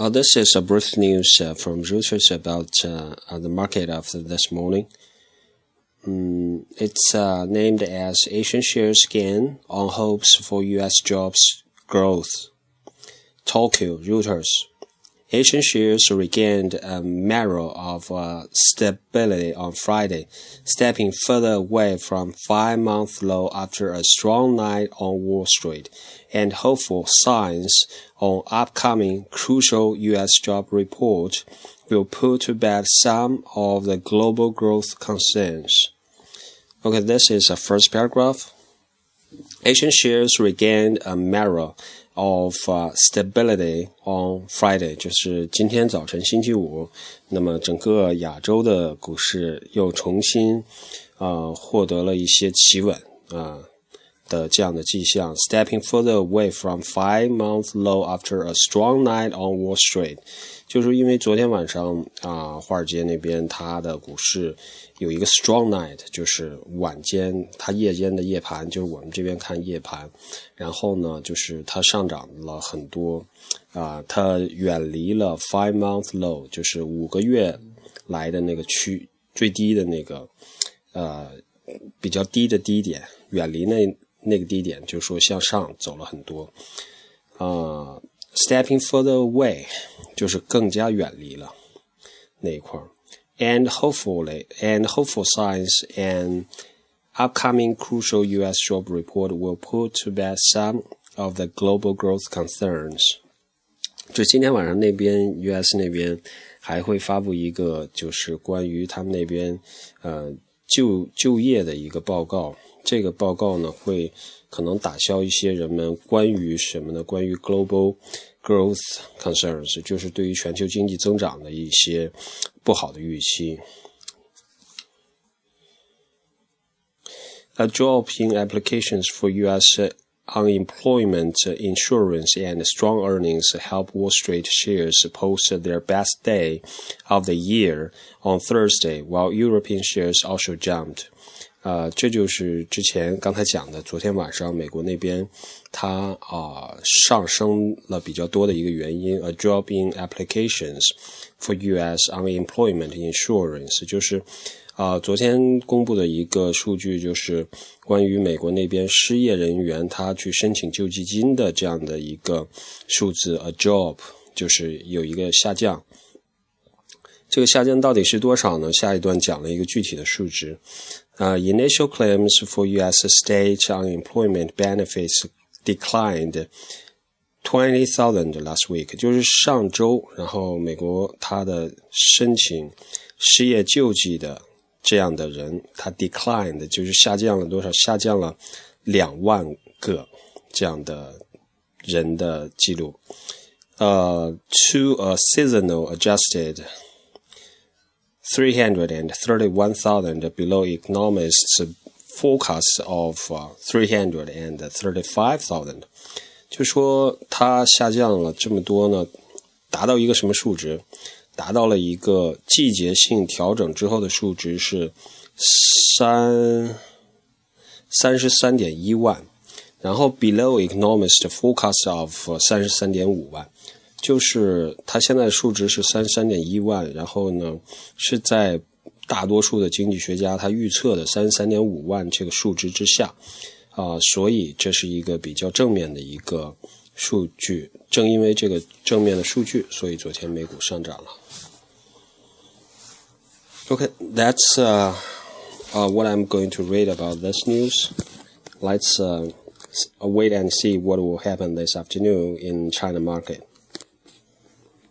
Uh, this is a brief news uh, from Reuters about uh, the market of this morning. Um, it's named as Asian shares gain on hopes for U.S. jobs growth. Tokyo, Reuters. Asian shares regained a measure of uh, stability on Friday, stepping further away from five-month low after a strong night on Wall Street, and hopeful signs on upcoming crucial U.S. job report will put to bed some of the global growth concerns. Okay, this is the first paragraph. Asian shares regained a measure of stability on Friday，就是今天早晨星期五，那么整个亚洲的股市又重新啊获得了一些企稳啊的这样的迹象，stepping further away from five-month low after a strong night on Wall Street。 就是因为昨天晚上啊，华尔街那边它的股市有一个 strong night，就是晚间它夜间的夜盘，就是我们这边看夜盘，然后呢，就是它上涨了很多啊，它远离了 five month low，就是五个月来的那个区最低的那个呃比较低的低点，远离那那个低点，就是说向上走了很多啊。stepping further away 就是更加远离了那一块儿，and hopefully and hopeful signs and upcoming crucial U.S. job report will put to bed some of the global growth concerns。就今天晚上那边 U.S. 那边还会发布一个，就是关于他们那边呃 就就业的一个报告。这个报告呢会可能打消一些人们关于什么呢？关于 global growth concerns，就是对于全球经济增长的一些不好的预期。A drop in applications for U.S. unemployment insurance and strong earnings helped Wall Street shares post their best day of the year on Thursday, while European shares also jumped. 呃，这就是之前刚才讲的，昨天晚上美国那边它啊上升了比较多的一个原因，a drop in applications for U.S. unemployment insurance，就是啊昨天公布的一个数据，就是关于美国那边失业人员他去申请救济金的这样的一个数字，a drop 就是有一个下降。这个下降到底是多少呢？下一段讲了一个具体的数值。Uh, initial claims for U.S. state unemployment benefits declined twenty thousand last week，就是上周，然后美国它的申请失业救济的这样的人，他 declined 就是下降了多少？下降了两万个这样的人的记录。呃、，to a seasonal adjusted 331,000 below economists' forecast of 335,000，就说它下降了这么多呢，达到一个什么数值？达到了一个季节性调整之后的数值是三三十三点一万，然后 below economists' forecast of 三十三点五万。就是它现在数值是三十三点一万，然后呢是在大多数的经济学家他预测的三十三点五万这个数值之下，啊，所以这是一个比较正面的一个数据。正因为这个正面的数据，所以昨天美股上涨了。OK，that's uh uh what I'm going to read about this news. Let's uh wait and see what will happen this afternoon in China market.